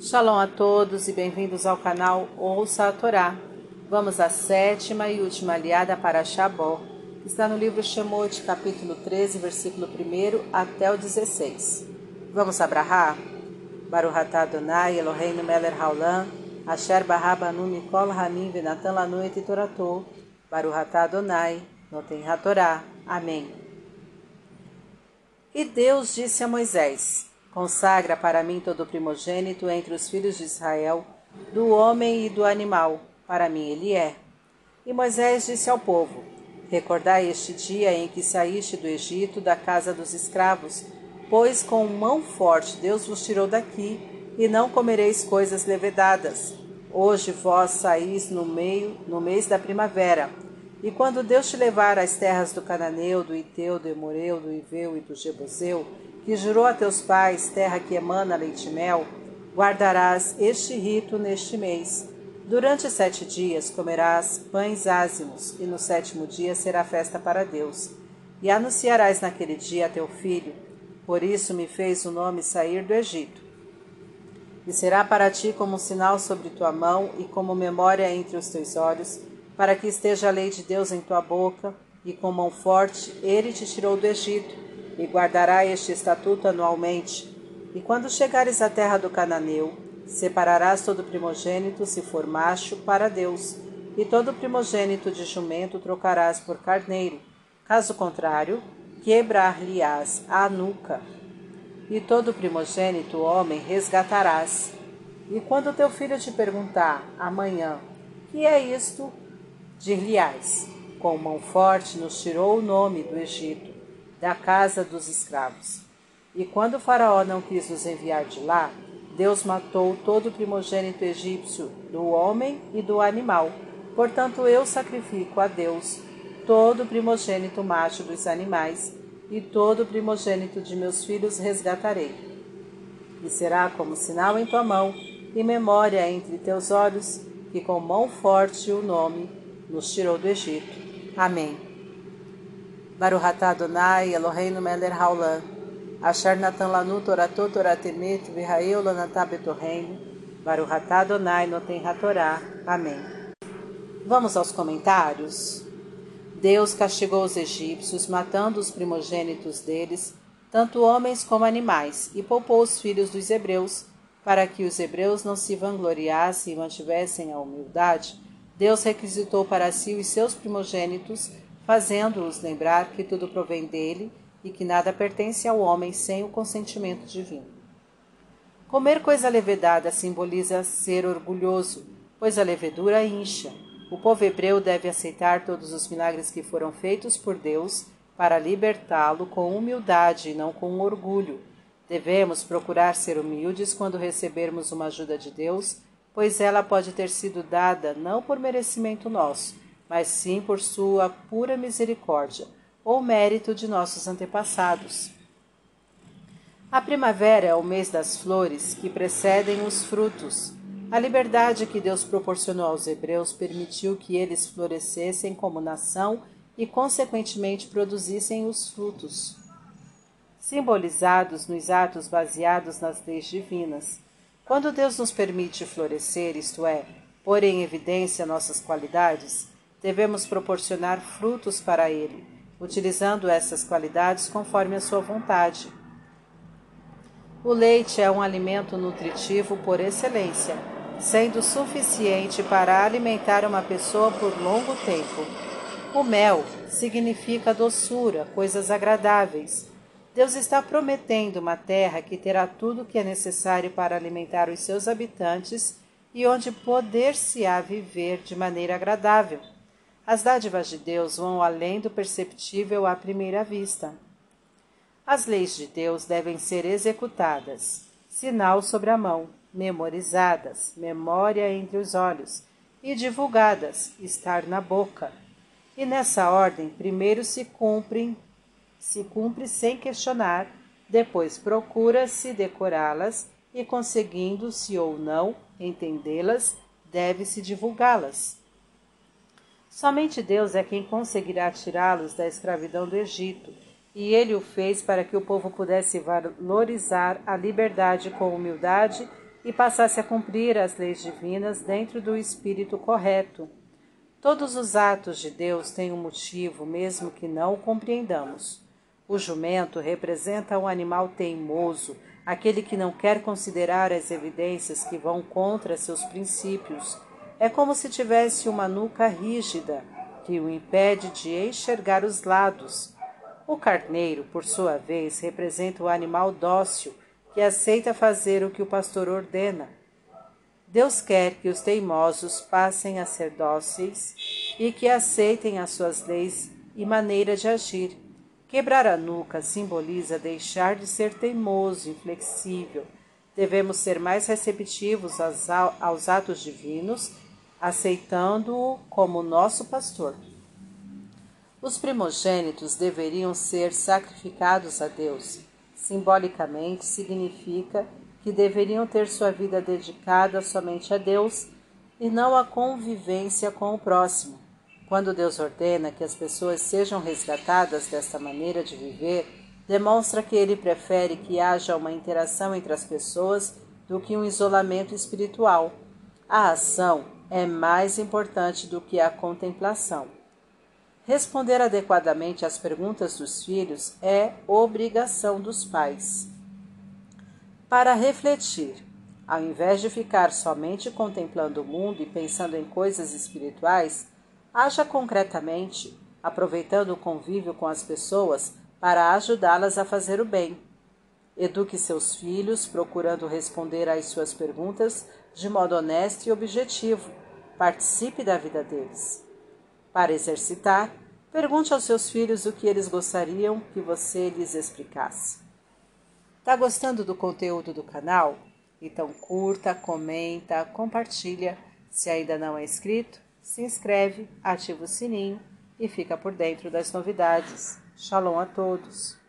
Shalom a todos e bem-vindos ao canal Ouça a Torá. Vamos à sétima e última aliada para Shabó, que está no livro Shemot, capítulo 13, versículo 1 até o 16. Vamos abrahar? Baruch atah Adonai Eloheinu melech haolam, asher barabanu mikol hamim venatan lanu et toratou, Baruch atah Adonai, noten hatorá. Amém. E Deus disse a Moisés, Consagra para mim todo primogênito entre os filhos de Israel, do homem e do animal, para mim ele é. E Moisés disse ao povo: Recordai este dia em que saíste do Egito, da casa dos escravos, pois com mão forte Deus vos tirou daqui, e não comereis coisas levedadas. Hoje vós saís no meio, no mês da primavera. E quando Deus te levar às terras do Cananeu, do Iteu, do Emoreu, do Iveu e do Jebuseu, que jurou a teus pais, terra que emana leite e mel, guardarás este rito neste mês. Durante sete dias comerás pães ázimos, e no sétimo dia será festa para Deus. E anunciarás naquele dia a teu filho, por isso me fez o nome sair do Egito. E será para ti como um sinal sobre tua mão e como memória entre os teus olhos, para que esteja a lei de Deus em tua boca, e com mão forte ele te tirou do Egito e guardará este estatuto anualmente. E quando chegares à terra do Cananeu, separarás todo primogênito, se for macho, para Deus, e todo primogênito de jumento trocarás por carneiro. Caso contrário, quebrar-lhe-ás a nuca. E todo primogênito homem resgatarás. E quando teu filho te perguntar amanhã, que é isto? Dir-lhe-ás, com mão forte nos tirou o nome do Egito da casa dos escravos. E quando o Faraó não quis nos enviar de lá, Deus matou todo o primogênito egípcio, do homem e do animal. Portanto, eu sacrifico a Deus todo o primogênito macho dos animais, e todo o primogênito de meus filhos resgatarei. E será como sinal em tua mão, e memória entre teus olhos, que com mão forte o nome nos tirou do Egito. Amém. Baruch atah Adonai Eloheinu melech haolam. Asher natan lanu toratot toratemet v'haeu lanatah betorreino. Baruch atah Adonai noten hatorá. Amém. Vamos aos comentários. Deus castigou os egípcios, matando os primogênitos deles, tanto homens como animais, e poupou os filhos dos hebreus, para que os hebreus não se vangloriassem e mantivessem a humildade. Deus requisitou para si os seus primogênitos, fazendo-os lembrar que tudo provém dele e que nada pertence ao homem sem o consentimento divino. Comer coisa levedada simboliza ser orgulhoso, pois a levedura incha. O povo hebreu deve aceitar todos os milagres que foram feitos por Deus para libertá-lo com humildade e não com orgulho. Devemos procurar ser humildes quando recebermos uma ajuda de Deus, pois ela pode ter sido dada não por merecimento nosso, mas sim por sua pura misericórdia ou mérito de nossos antepassados. A primavera é o mês das flores que precedem os frutos. A liberdade que Deus proporcionou aos hebreus permitiu que eles florescessem como nação e, consequentemente, produzissem os frutos, simbolizados nos atos baseados nas leis divinas. Quando Deus nos permite florescer, isto é, pôr em evidência nossas qualidades, devemos proporcionar frutos para ele, utilizando essas qualidades conforme a sua vontade. O leite é um alimento nutritivo por excelência, sendo suficiente para alimentar uma pessoa por longo tempo. O mel significa doçura, coisas agradáveis. Deus está prometendo uma terra que terá tudo o que é necessário para alimentar os seus habitantes e onde poder-se-á viver de maneira agradável. As dádivas de Deus vão além do perceptível à primeira vista. As leis de Deus devem ser executadas, sinal sobre a mão, memorizadas, memória entre os olhos, e divulgadas, estar na boca. E nessa ordem, primeiro se cumprem, se cumpre sem questionar, depois procura-se decorá-las e, conseguindo-se ou não entendê-las, deve-se divulgá-las. Somente Deus é quem conseguirá tirá-los da escravidão do Egito, e ele o fez para que o povo pudesse valorizar a liberdade com humildade e passasse a cumprir as leis divinas dentro do espírito correto. Todos os atos de Deus têm um motivo, mesmo que não o compreendamos. O jumento representa um animal teimoso, aquele que não quer considerar as evidências que vão contra seus princípios. É como se tivesse uma nuca rígida, que o impede de enxergar os lados. O carneiro, por sua vez, representa o animal dócil, que aceita fazer o que o pastor ordena. Deus quer que os teimosos passem a ser dóceis e que aceitem as suas leis e maneira de agir. Quebrar a nuca simboliza deixar de ser teimoso, inflexível. Devemos ser mais receptivos aos atos divinos, aceitando-o como nosso pastor. Os primogênitos deveriam ser sacrificados a Deus simbolicamente significa que deveriam ter sua vida dedicada somente a Deus e não à convivência com o próximo. Quando Deus ordena que as pessoas sejam resgatadas desta maneira de viver, demonstra que ele prefere que haja uma interação entre as pessoas do que um isolamento espiritual. A ação é mais importante do que a contemplação. Responder adequadamente às perguntas dos filhos é obrigação dos pais. Para refletir, ao invés de ficar somente contemplando o mundo e pensando em coisas espirituais, haja concretamente, aproveitando o convívio com as pessoas para ajudá-las a fazer o bem. Eduque seus filhos, procurando responder às suas perguntas de modo honesto e objetivo. Participe da vida deles. Para exercitar, pergunte aos seus filhos o que eles gostariam que você lhes explicasse. Tá gostando do conteúdo do canal? Então curta, comenta, compartilha. Se ainda não é inscrito, se inscreve, ativa o sininho e fica por dentro das novidades. Shalom a todos!